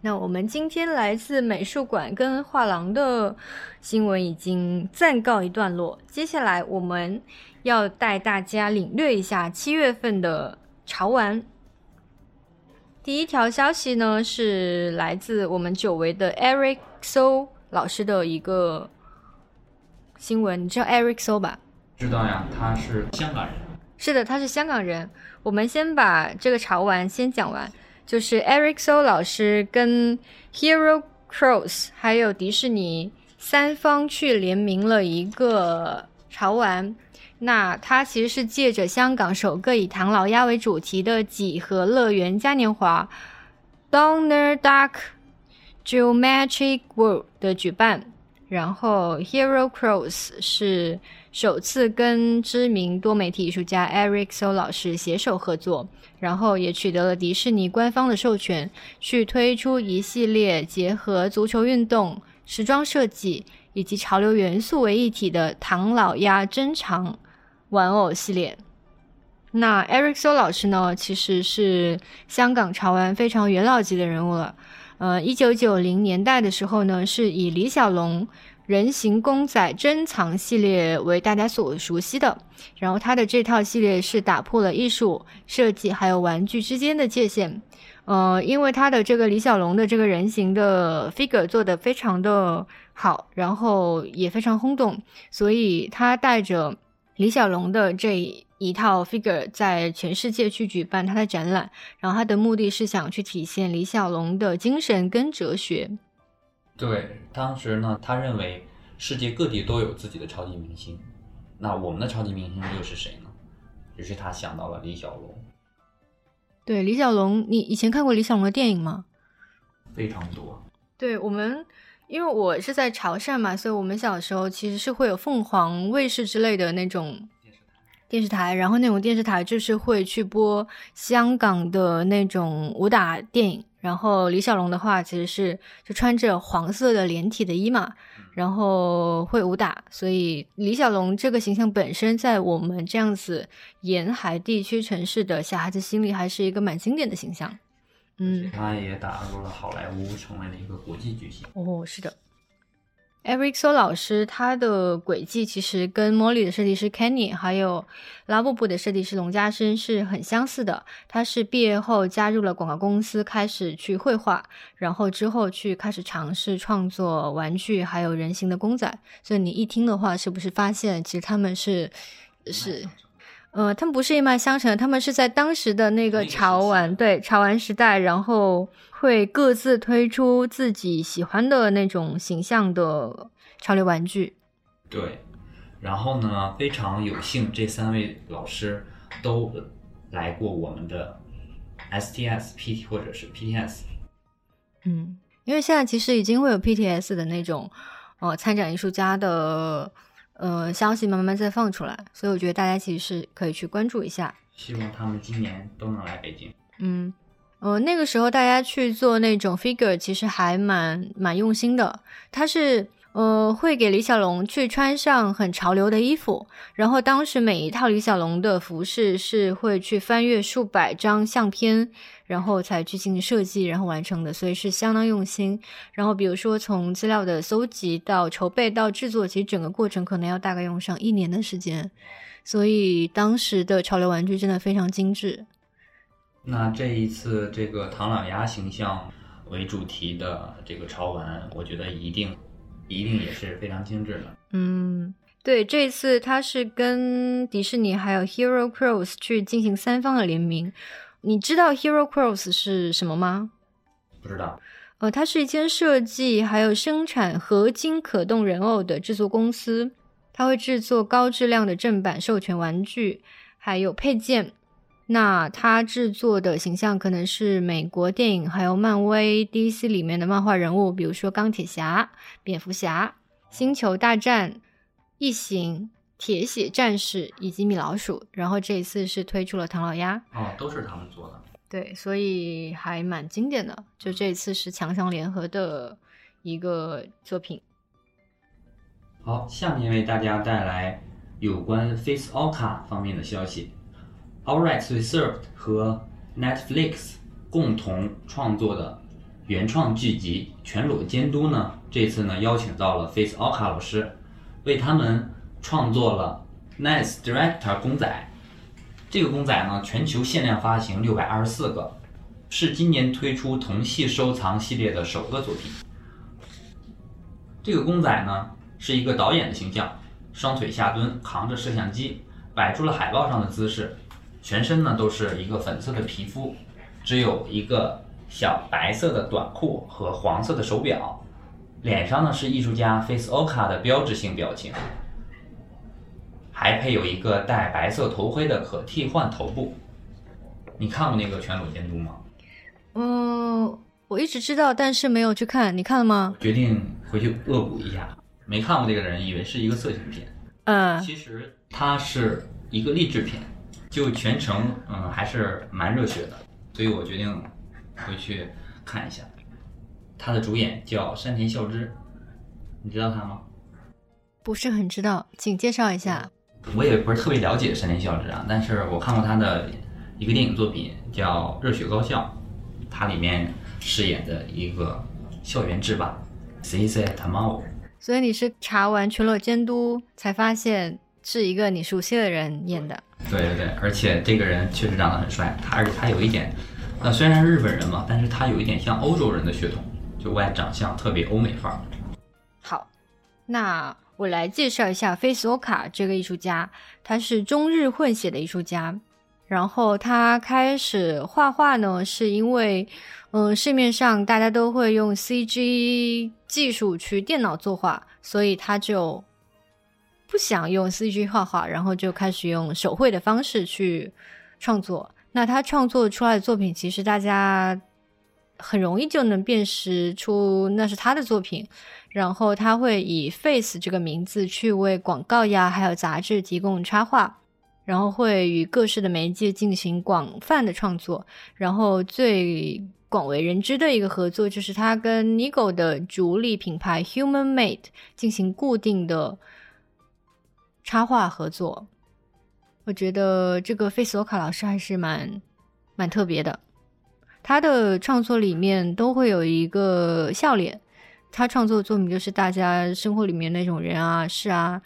那我们今天来自美术馆跟画廊的新闻已经暂告一段落，接下来我们要带大家领略一下七月份的潮玩。第一条消息呢是来自我们久违的 Eric So 老师的一个新闻，你知道 Eric So 吧？知道呀，他是香港人。是的，他是香港人。我们先把这个潮玩先讲完，就是 Eric So 老师跟 Hero Cross 还有迪士尼三方去联名了一个潮玩。那它其实是借着香港首个以唐老鸭为主题的几何乐园嘉年华 （Donner Duck Geometric World） 的举办。然后，Hero Cross 是首次跟知名多媒体艺术家 Eric So 老师携手合作，然后也取得了迪士尼官方的授权，去推出一系列结合足球运动、时装设计以及潮流元素为一体的唐老鸭珍藏玩偶系列。那 Eric So 老师呢，其实是香港潮玩非常元老级的人物了。呃，一九九零年代的时候呢，是以李小龙人形公仔珍藏系列为大家所熟悉的。然后他的这套系列是打破了艺术设计还有玩具之间的界限。呃，因为他的这个李小龙的这个人形的 figure 做的非常的好，然后也非常轰动，所以他带着李小龙的这。一套 figure 在全世界去举办他的展览，然后他的目的是想去体现李小龙的精神跟哲学。对，当时呢，他认为世界各地都有自己的超级明星，那我们的超级明星又是谁呢？于是他想到了李小龙。对，李小龙，你以前看过李小龙的电影吗？非常多。对我们，因为我是在潮汕嘛，所以我们小时候其实是会有凤凰卫视之类的那种。电视台，然后那种电视台就是会去播香港的那种武打电影，然后李小龙的话其实是就穿着黄色的连体的衣嘛，然后会武打，所以李小龙这个形象本身在我们这样子沿海地区城市的小孩子心里还是一个蛮经典的形象。嗯，他也打入了好莱坞，成为了一个国际巨星。哦，是的。Eric So 老师，他的轨迹其实跟 Molly 的设计师 Kenny，还有拉布布的设计师龙家生是很相似的。他是毕业后加入了广告公司，开始去绘画，然后之后去开始尝试创作玩具，还有人形的公仔。所以你一听的话，是不是发现其实他们是是？呃，他们不是一脉相承，他们是在当时的那个潮玩，对潮玩时代，然后会各自推出自己喜欢的那种形象的潮流玩具。对，然后呢，非常有幸，这三位老师都来过我们的 STS、PT 或者是 PTS。嗯，因为现在其实已经会有 PTS 的那种，呃，参展艺术家的。呃，消息慢慢再放出来，所以我觉得大家其实是可以去关注一下。希望他们今年都能来北京。嗯，呃，那个时候大家去做那种 figure，其实还蛮蛮用心的。他是。呃，会给李小龙去穿上很潮流的衣服，然后当时每一套李小龙的服饰是会去翻阅数百张相片，然后才去进行设计，然后完成的，所以是相当用心。然后比如说从资料的搜集到筹备到制作，其实整个过程可能要大概用上一年的时间，所以当时的潮流玩具真的非常精致。那这一次这个唐老鸭形象为主题的这个潮玩，我觉得一定。一定也是非常精致的。嗯，对，这次它是跟迪士尼还有 Hero Cross 去进行三方的联名。你知道 Hero Cross 是什么吗？不知道。呃，它是一间设计还有生产合金可动人偶的制作公司，它会制作高质量的正版授权玩具，还有配件。那他制作的形象可能是美国电影，还有漫威 DC 里面的漫画人物，比如说钢铁侠、蝙蝠侠、星球大战、异形、铁血战士以及米老鼠。然后这一次是推出了唐老鸭，哦，都是他们做的。对，所以还蛮经典的。就这一次是强强联合的一个作品。好，下面为大家带来有关 Face Oka 方面的消息。All Rights Reserved 和 Netflix 共同创作的原创剧集《全裸监督》呢，这次呢邀请到了 Face Oka 老师，为他们创作了 Nice Director 公仔。这个公仔呢，全球限量发行六百二十四个，是今年推出同系收藏系列的首个作品。这个公仔呢，是一个导演的形象，双腿下蹲，扛着摄像机，摆出了海报上的姿势。全身呢都是一个粉色的皮肤，只有一个小白色的短裤和黄色的手表。脸上呢是艺术家 Face Oka 的标志性表情，还配有一个戴白色头盔的可替换头部。你看过那个全裸监督吗？嗯，我一直知道，但是没有去看。你看了吗？决定回去恶补一下。没看过这个人，以为是一个色情片。嗯，其实它是一个励志片，就全程嗯还是蛮热血的，所以我决定回去看一下。他的主演叫山田孝之，你知道他吗？不是很知道，请介绍一下。我也不是特别了解山田孝之啊，但是我看过他的一个电影作品叫《热血高校》，他里面饰演的一个校园制霸 C C Tamao。所以你是查完《全裸监督》才发现是一个你熟悉的人演的。对对对，而且这个人确实长得很帅，他而且他有一点，呃，虽然是日本人嘛，但是他有一点像欧洲人的血统，就外长相特别欧美范儿。好，那我来介绍一下 Face Oka 这个艺术家，他是中日混血的艺术家。然后他开始画画呢，是因为，嗯，市面上大家都会用 CG 技术去电脑作画，所以他就不想用 CG 画画，然后就开始用手绘的方式去创作。那他创作出来的作品，其实大家很容易就能辨识出那是他的作品。然后他会以 Face 这个名字去为广告呀，还有杂志提供插画。然后会与各式的媒介进行广泛的创作，然后最广为人知的一个合作就是他跟 Nigo 的主力品牌 Human Made 进行固定的插画合作。我觉得这个费索卡老师还是蛮蛮特别的，他的创作里面都会有一个笑脸，他创作的作品就是大家生活里面那种人啊、事啊、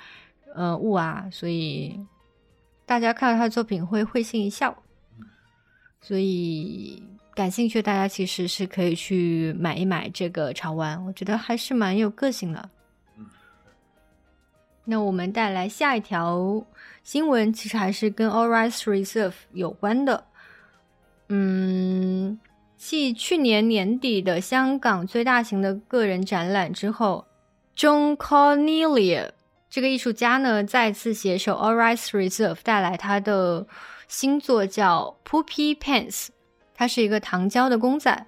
呃物啊，所以。大家看到他的作品会会心一笑，所以感兴趣大家其实是可以去买一买这个潮玩，我觉得还是蛮有个性的。那我们带来下一条新闻，其实还是跟 All Rights Reserve 有关的。嗯，继去年年底的香港最大型的个人展览之后，John Cornelia。这个艺术家呢，再次携手 All Rights Reserve 带来他的新作，叫 Poopy Pants。它是一个糖胶的公仔。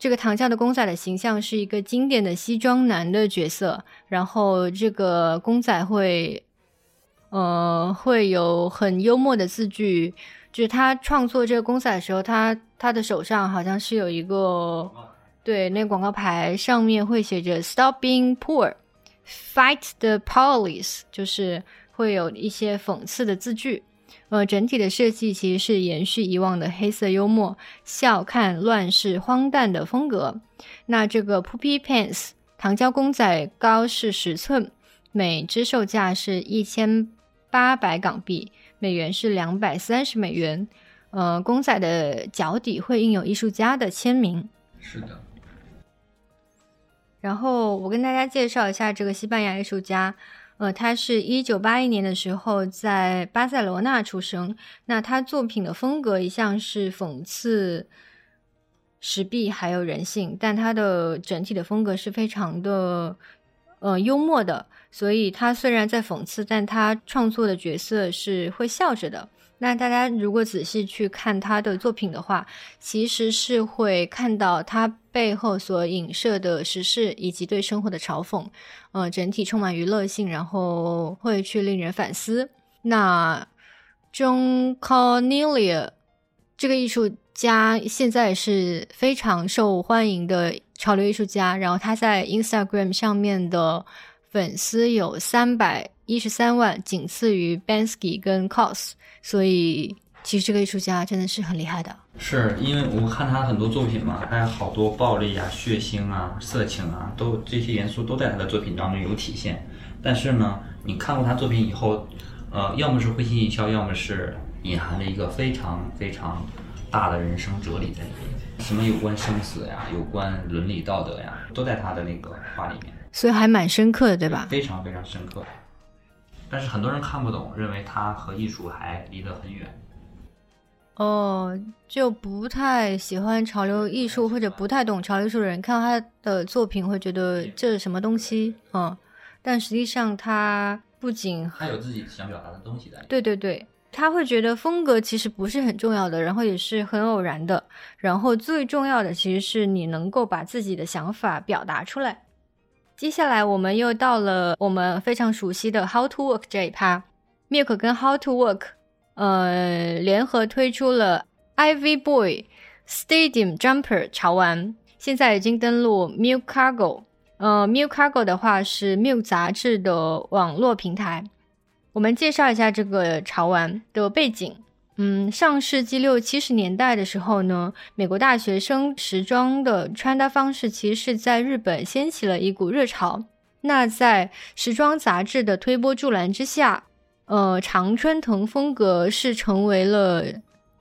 这个唐家的公仔的形象是一个经典的西装男的角色。然后这个公仔会，呃，会有很幽默的字句。就是他创作这个公仔的时候，他他的手上好像是有一个，对，那个广告牌上面会写着 “Stop being poor”。Fight the police，就是会有一些讽刺的字句。呃，整体的设计其实是延续以往的黑色幽默、笑看乱世、荒诞的风格。那这个 Poopy Pants 糖胶公仔高是十寸，每只售价是一千八百港币，美元是两百三十美元。呃，公仔的脚底会印有艺术家的签名。是的。然后我跟大家介绍一下这个西班牙艺术家，呃，他是一九八一年的时候在巴塞罗那出生。那他作品的风格一向是讽刺时弊还有人性，但他的整体的风格是非常的呃幽默的。所以他虽然在讽刺，但他创作的角色是会笑着的。那大家如果仔细去看他的作品的话，其实是会看到他背后所影射的时事以及对生活的嘲讽，呃，整体充满娱乐性，然后会去令人反思。那 John Cornelia 这个艺术家现在是非常受欢迎的潮流艺术家，然后他在 Instagram 上面的粉丝有三百一十三万，仅次于 Bansky 跟 Cos。所以，其实这个艺术家真的是很厉害的。是因为我看他很多作品嘛，他有好多暴力啊、血腥啊、色情啊，都这些元素都在他的作品当中有体现。但是呢，你看过他作品以后，呃，要么是会心一笑，要么是隐含了一个非常非常大的人生哲理在里面。什么有关生死呀，有关伦理道德呀，都在他的那个画里面。所以还蛮深刻的，对吧？非常非常深刻。但是很多人看不懂，认为它和艺术还离得很远。哦，就不太喜欢潮流艺术或者不太懂潮流艺术的人，看到他的作品会觉得这是什么东西，嗯，但实际上他不仅他有自己想表达的东西在。对对对，他会觉得风格其实不是很重要的，然后也是很偶然的，然后最重要的其实是你能够把自己的想法表达出来。接下来我们又到了我们非常熟悉的 How to Work 这一趴，Milk 跟 How to Work。呃，联合推出了 Ivy Boy Stadium Jumper 潮玩，现在已经登录 Milk Cargo。呃，Milk Cargo 的话是 Milk 杂志的网络平台。我们介绍一下这个潮玩的背景。嗯，上世纪六七十年代的时候呢，美国大学生时装的穿搭方式其实是在日本掀起了一股热潮。那在时装杂志的推波助澜之下。呃，常春藤风格是成为了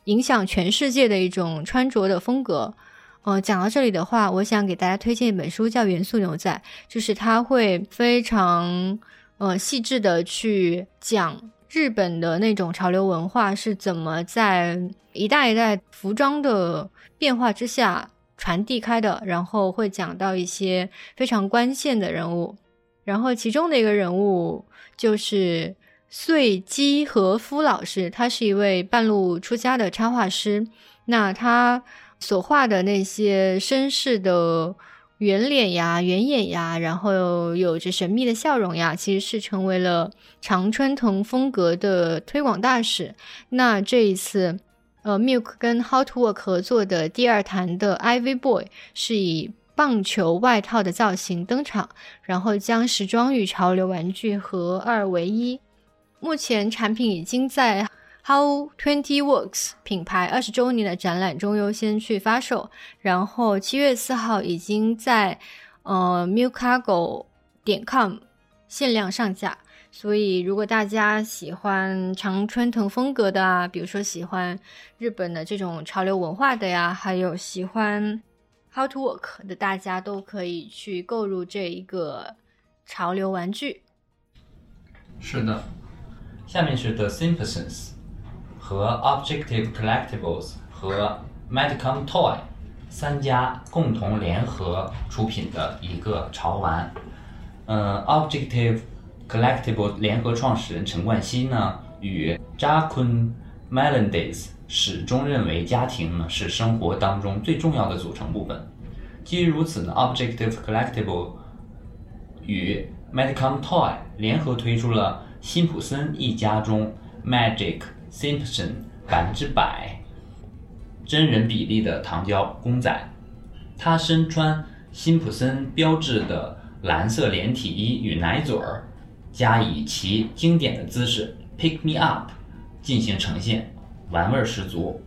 影响全世界的一种穿着的风格。呃，讲到这里的话，我想给大家推荐一本书，叫《元素牛仔》，就是它会非常呃细致的去讲日本的那种潮流文化是怎么在一代一代服装的变化之下传递开的，然后会讲到一些非常关键的人物，然后其中的一个人物就是。穗基和夫老师，他是一位半路出家的插画师。那他所画的那些绅士的圆脸呀、圆眼呀，然后有着神秘的笑容呀，其实是成为了常春藤风格的推广大使。那这一次，呃，Milk 跟 Hot Work 合作的第二弹的 Ivy Boy 是以棒球外套的造型登场，然后将时装与潮流玩具合二为一。目前产品已经在 How Twenty Works 品牌二十周年的展览中优先去发售，然后七月四号已经在呃 Milkago 点 com 限量上架。所以如果大家喜欢常春藤风格的啊，比如说喜欢日本的这种潮流文化的呀，还有喜欢 How to Work 的，大家都可以去购入这一个潮流玩具。是的。下面是 The Simpsons 和 Objective Collectibles 和 Medicom Toy 三家共同联合出品的一个潮玩。嗯，Objective Collectibles 联合创始人陈冠希呢，与 Jacquin Melendez 始终认为家庭呢是生活当中最重要的组成部分。基于如此呢，Objective Collectible 与 Medicom Toy 联合推出了。辛普森一家中，Magic Simpson 百分之百真人比例的糖胶公仔，他身穿辛普森标志的蓝色连体衣与奶嘴儿，加以其经典的姿势 Pick Me Up 进行呈现，玩味十足。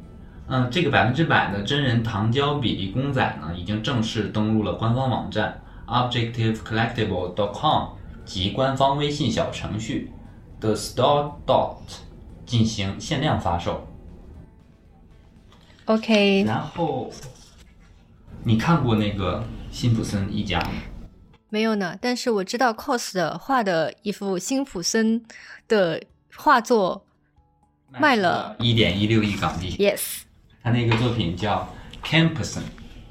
嗯，这个百分之百的真人糖胶比例公仔呢，已经正式登录了官方网站 ObjectiveCollectible.com 及官方微信小程序。The Store Dot 进行限量发售。OK。然后，你看过那个辛普森一家吗？没有呢，但是我知道 COS 的画的一幅辛普森的画作卖了一点一六亿港币。Yes。他那个作品叫 Campson，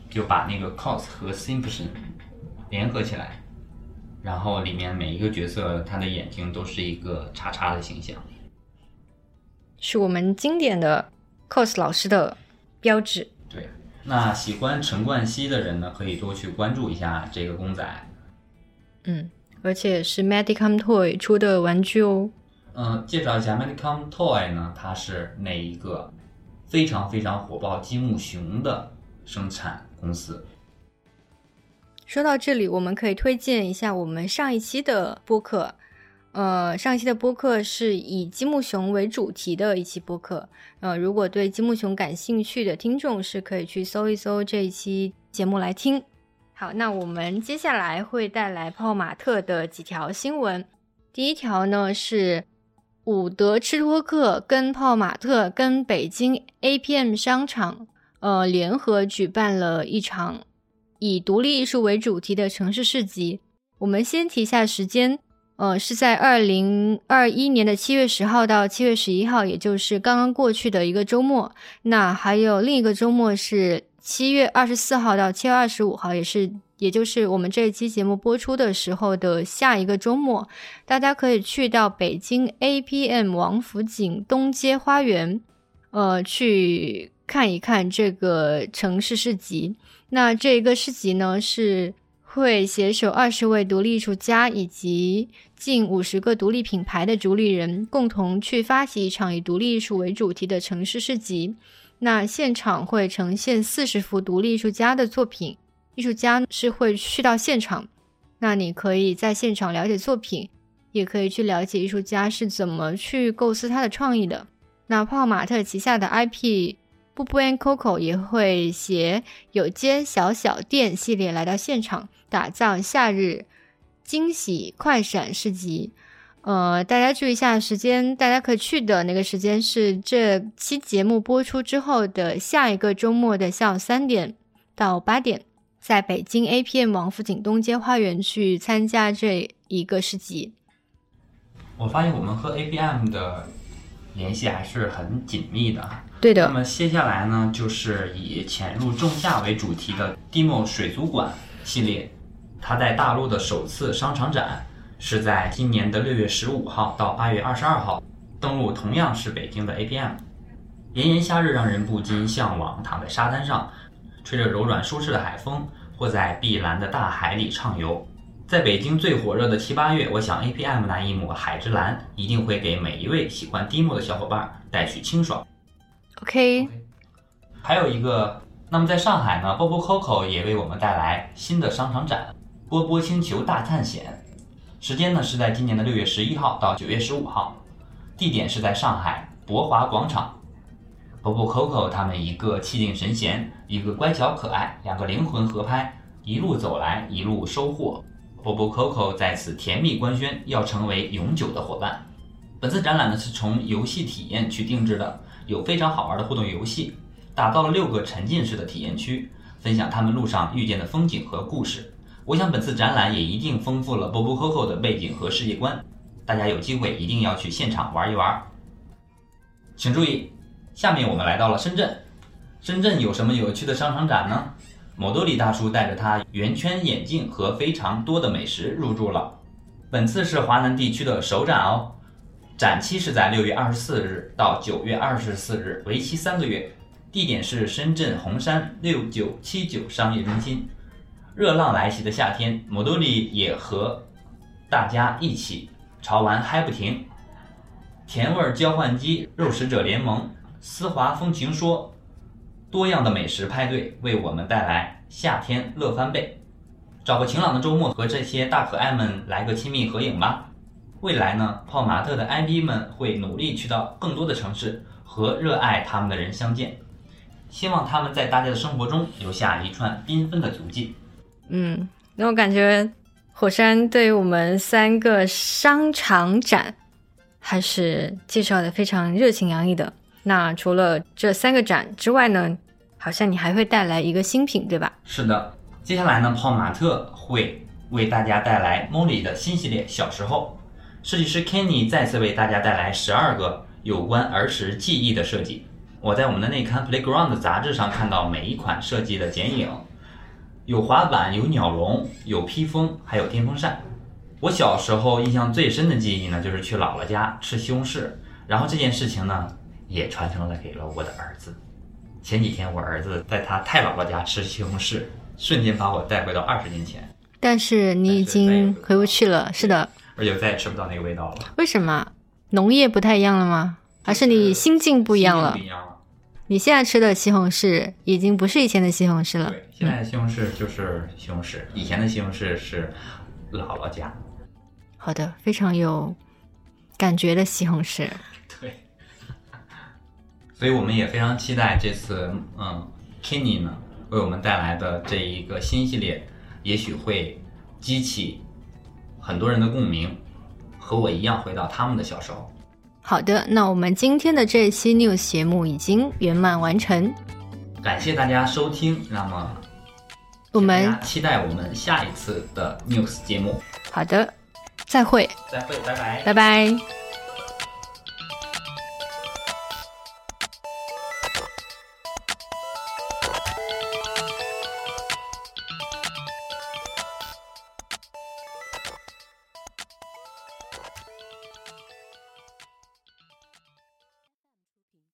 就把那个 COS 和 Simpson 联合起来。然后里面每一个角色，他的眼睛都是一个叉叉的形象，是我们经典的 cos 老师的标志。对，那喜欢陈冠希的人呢，可以多去关注一下这个公仔。嗯，而且是 Medicom Toy 出的玩具哦。嗯，介绍一下 Medicom Toy 呢，它是那一个非常非常火爆积木熊的生产公司。说到这里，我们可以推荐一下我们上一期的播客。呃，上一期的播客是以积木熊为主题的一期播客。呃，如果对积木熊感兴趣的听众是可以去搜一搜这一期节目来听。好，那我们接下来会带来泡玛特的几条新闻。第一条呢是伍德吃托克跟泡玛特跟北京 APM 商场呃联合举办了一场。以独立艺术为主题的城市市集，我们先提一下时间。呃，是在二零二一年的七月十号到七月十一号，也就是刚刚过去的一个周末。那还有另一个周末是七月二十四号到七月二十五号，也是也就是我们这一期节目播出的时候的下一个周末，大家可以去到北京 APM 王府井东街花园，呃，去看一看这个城市市集。那这一个市集呢是。会携手二十位独立艺术家以及近五十个独立品牌的主理人，共同去发起一场以独立艺术为主题的城市市集。那现场会呈现四十幅独立艺术家的作品，艺术家是会去到现场。那你可以在现场了解作品，也可以去了解艺术家是怎么去构思他的创意的。那泡泡玛特旗下的 IP。布布 and Coco 也会携有间小小店系列来到现场，打造夏日惊喜快闪市集。呃，大家注意一下时间，大家可以去的那个时间是这期节目播出之后的下一个周末的下午三点到八点，在北京 APM 王府井东街花园去参加这一个市集。我发现我们和 APM 的联系还是很紧密的。对的。那么接下来呢，就是以潜入仲夏为主题的 Demo 水族馆系列，它在大陆的首次商场展是在今年的六月十五号到八月二十二号，登陆同样是北京的 APM。炎炎夏日让人不禁向往躺在沙滩上，吹着柔软舒适的海风，或在碧蓝的大海里畅游。在北京最火热的七八月，我想 APM 那一抹海之蓝一定会给每一位喜欢 Demo 的小伙伴带去清爽。OK，还有一个，那么在上海呢，波波 Coco 也为我们带来新的商场展——波波星球大探险。时间呢是在今年的六月十一号到九月十五号，地点是在上海博华广场。波波 Coco 他们一个气定神闲，一个乖巧可爱，两个灵魂合拍，一路走来一路收获。波波 Coco 在此甜蜜官宣，要成为永久的伙伴。本次展览呢是从游戏体验去定制的。有非常好玩的互动游戏，打造了六个沉浸式的体验区，分享他们路上遇见的风景和故事。我想本次展览也一定丰富了波波 Coco 的背景和世界观，大家有机会一定要去现场玩一玩。请注意，下面我们来到了深圳，深圳有什么有趣的商场展呢？某多里大叔带着他圆圈眼镜和非常多的美食入驻了，本次是华南地区的首展哦。展期是在六月二十四日到九月二十四日，为期三个月。地点是深圳红山六九七九商业中心。热浪来袭的夏天，摩多里也和大家一起潮玩嗨不停。甜味交换机、肉食者联盟、丝滑风情说，多样的美食派对为我们带来夏天乐翻倍。找个晴朗的周末，和这些大可爱们来个亲密合影吧。未来呢，泡玛特的 IP 们会努力去到更多的城市和热爱他们的人相见，希望他们在大家的生活中留下一串缤纷的足迹。嗯，那我感觉火山对于我们三个商场展还是介绍的非常热情洋溢的。那除了这三个展之外呢，好像你还会带来一个新品，对吧？是的，接下来呢，泡玛特会为大家带来 Molly 的新系列《小时候》。设计师 Kenny 再次为大家带来十二个有关儿时记忆的设计。我在我们的内刊 Playground 杂志上看到每一款设计的剪影，有滑板，有鸟笼，有披风，还有电风扇。我小时候印象最深的记忆呢，就是去姥姥家吃西红柿，然后这件事情呢，也传承了给了我的儿子。前几天我儿子在他太姥姥家吃西红柿，瞬间把我带回到二十年前。但是你已经回不去了，是的。而且再也吃不到那个味道了。为什么？农业不太一样了吗？还是你心境不一样了？你现在吃的西红柿已经不是以前的西红柿了。对，现在的西红柿就是西红柿，以前的西红柿是姥姥家。好的，非常有感觉的西红柿。对。所以我们也非常期待这次，嗯，Kenny 呢为我们带来的这一个新系列，也许会激起。很多人的共鸣，和我一样回到他们的小时候。好的，那我们今天的这一期 news 节目已经圆满完成，感谢大家收听。那么，我们期待我们下一次的 news 节目。好的，再会，再会，拜拜。拜拜。